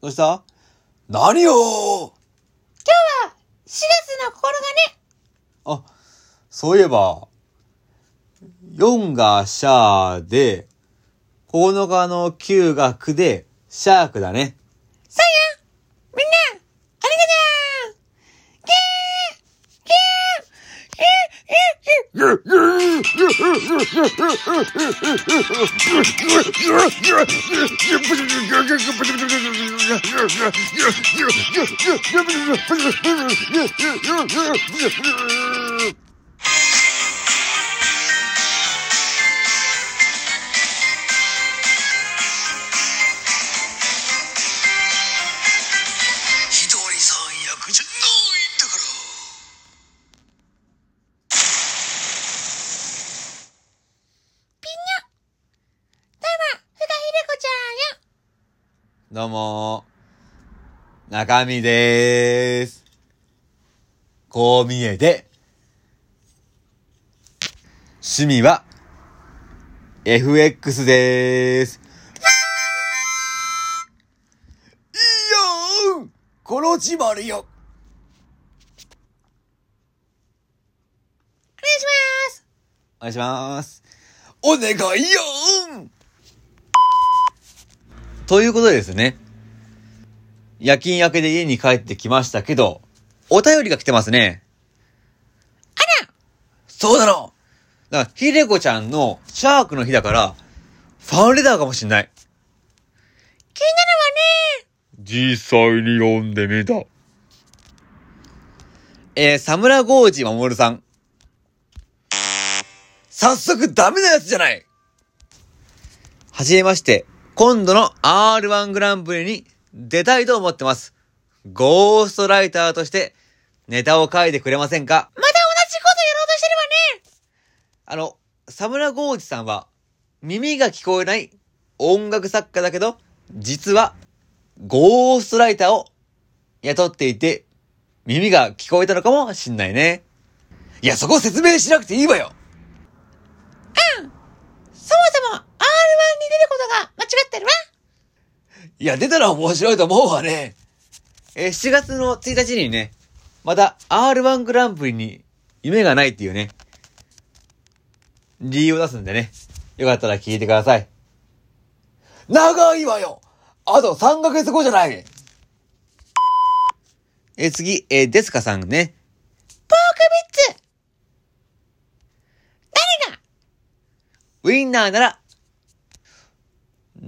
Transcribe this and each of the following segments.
どうした？何よ今日は4月の9日ね。あ、そういえば、4がシャーで、9日の9が9で、シャークだね。そうやみんな、ありがとうキャーキャーキどうも中身でーす。こう見えて、趣味は、FX でーす。いいよーこのちまるよお願いしますお願いします。お願いよーということでですね。夜勤明けで家に帰ってきましたけど、お便りが来てますね。あらそうなのだから、ひでこちゃんのシャークの日だから、ファンレターかもしんない。気になるわね実際に読んでみた。えー、サムラゴージまもるさん。早速ダメなやつじゃないはじめまして、今度の R1 グランプリに出たいと思ってます。ゴーストライターとしてネタを書いてくれませんか？また同じことやろうとしてるわねあの、サムラゴージさんは耳が聞こえない音楽作家だけど、実はゴーストライターを雇っていて、耳が聞こえたのかもしんないね。いや、そこ説明しなくていいわよそもそも R1 に出る間違ってるわいや、出たら面白いと思うわね。えー、7月の1日にね、また R1 グランプリに夢がないっていうね、理由を出すんでね、よかったら聞いてください。長いわよあと3ヶ月後じゃないえー、次、えー、デスカさんね。ポークビッツ誰が？ウィンナーなら、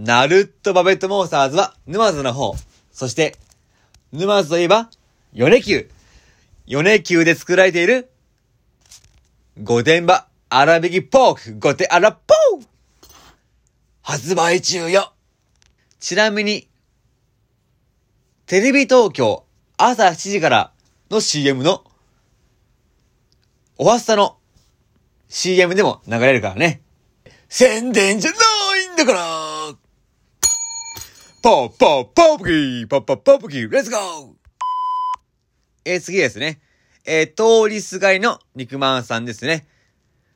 ナルットバベットモンスターズは沼津の方。そして、沼津といえば、米球。米球で作られている、御殿場粗挽きポーク、御殿粗ポー発売中よちなみに、テレビ東京朝7時からの CM の、おはっさの CM でも流れるからね。宣伝じゃないんだからポーポーポープキーポッポーポープキーレッツゴーえー、次ですね。えー、通りすがりの肉まんさんですね。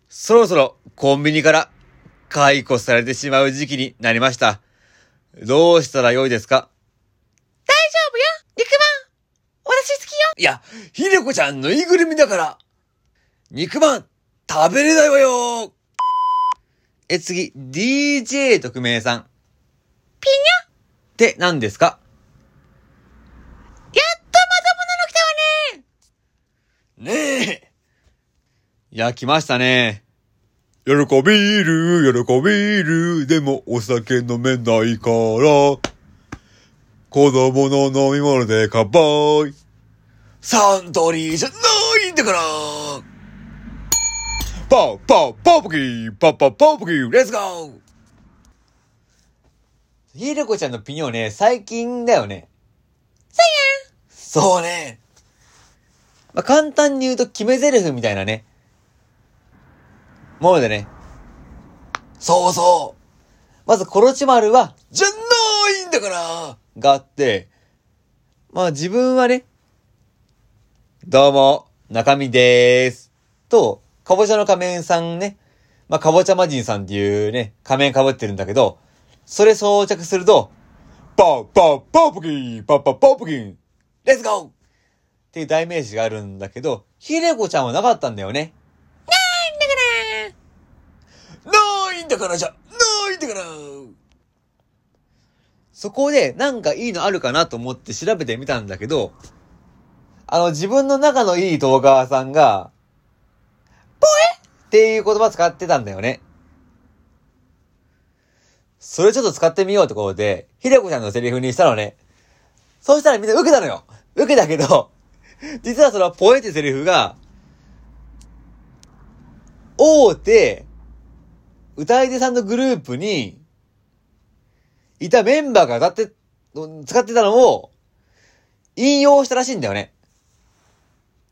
そろそろコンビニから解雇されてしまう時期になりました。どうしたらよいですか大丈夫よ肉まん私好きよいや、ひでこちゃんぬいぐるみだから、肉まん食べれないわよえ、次、DJ 特命さん。ピって何ですか？やっとまともなの来たわねねえ。いや、来ましたね。喜びる、喜びる、でもお酒飲めないから、子供の飲み物で乾杯。サントリーじゃないんだからパウパウパウプキーパウパウパウプキーレッツゴーひでこちゃんのピニョね、最近だよね。そうやそうね。まあ、簡単に言うと決め台詞みたいなね。ものでね。そうそう。まず、コロチマルは、じゃないんだからがあって、まあ自分はね、どうも、中身でーす。と、かぼちゃの仮面さんね。まあ、かぼちゃ魔人さんっていうね、仮面被ってるんだけど、それ装着すると、パーパーパープキンパーパーパープキンレッツゴーっていう代名詞があるんだけど、ひでこちゃんはなかったんだよね。ないんだからないんだからじゃ、ないんだからそこでなんかいいのあるかなと思って調べてみたんだけど、あの自分の仲のいい動画さんが、ポエっていう言葉使ってたんだよね。それちょっと使ってみようってことで、ひでこちゃんのセリフにしたのね。そうしたらみんな受けたのよ。受けたけど、実はそのポエってセリフが、大手、歌い手さんのグループに、いたメンバーが歌って、使ってたのを、引用したらしいんだよね。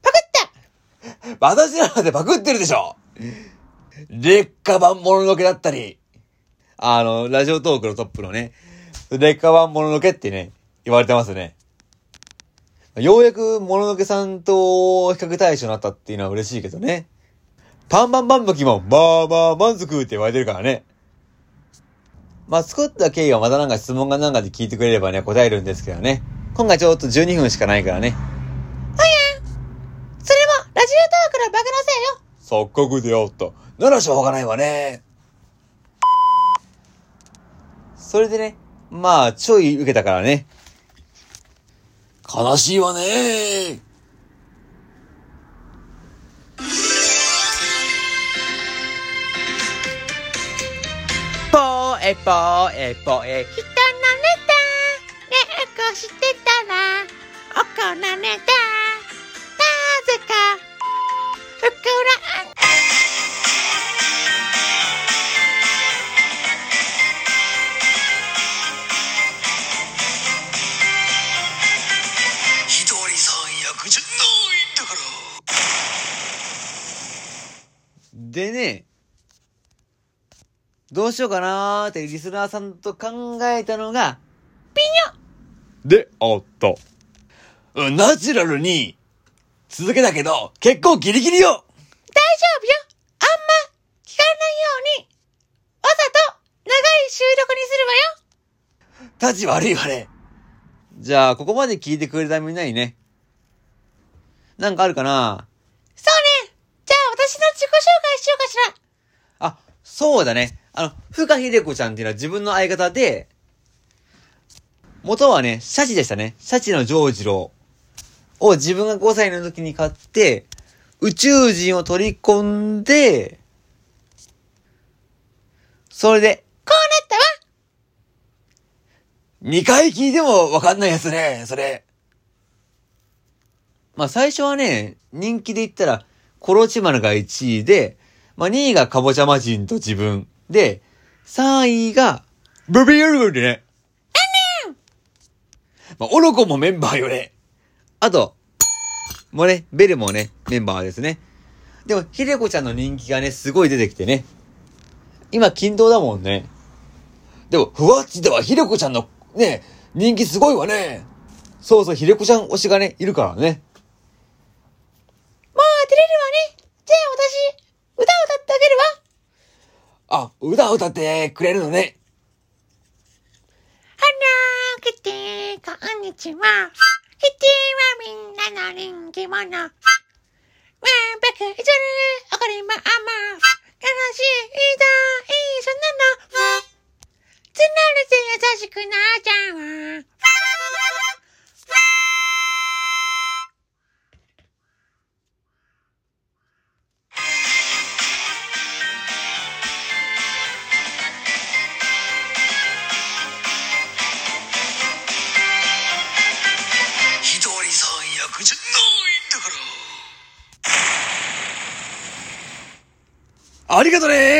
パクった私らまでパクってるでしょ劣化版もののけだったり、あの、ラジオトークのトップのね、劣化版もののけってね、言われてますね。ようやくもののけさんと比較対象になったっていうのは嬉しいけどね。パンパンパンブキも、まあまあ満足って言われてるからね。まあ、作った経緯はまたなんか質問がなんかで聞いてくれればね、答えるんですけどね。今回ちょっと12分しかないからね。それも、ラジオトークのバグのせいよ錯覚であった。ならしょうがないわね。それでね、まあ、ちょい受けたからね。悲しいわね。ぽえぽえぽえ人のネタ連呼してたら怒られたでね、どうしようかなーってリスナーさんと考えたのが、ピニョ！であった。うんナチュラルに、続けたけど、結構ギリギリよ！大丈夫よ！あんま聞かないように！わざと長い収録にするわよ！立ち悪いわね。じゃあ、ここまで聞いてくれたみんなにね。なんかあるかな？そうね私の自己紹介しようかしらあ、そうだね。あの、深秀子ちゃんっていうのは自分の相方で、元はね、シャチでしたね。シャチのジョージローを自分が5歳の時に買って、宇宙人を取り込んで、それで、こうなったわ2回聞いてもわかんないやつね、それ。まあ最初はね、人気で言ったら、コロチマルが1位で、まあ2位がカボチャマジンと自分で、3位が、ブビールグでね。まあ、オロコもメンバーよね。あと、もうね、ベルもね、メンバーですね。でも、ひでこちゃんの人気がね、すごい出てきてね。今、均等だもんね。でも、ふわっちではひでこちゃんのね、人気すごいわね。そうそう、ひでこちゃん推しがね、いるからね。もう出れるわねじゃあ私歌を歌ってあげるわあ、歌を歌ってくれるのね。はなけて、こんにちは。キティはみんなの人気者。ありがとね。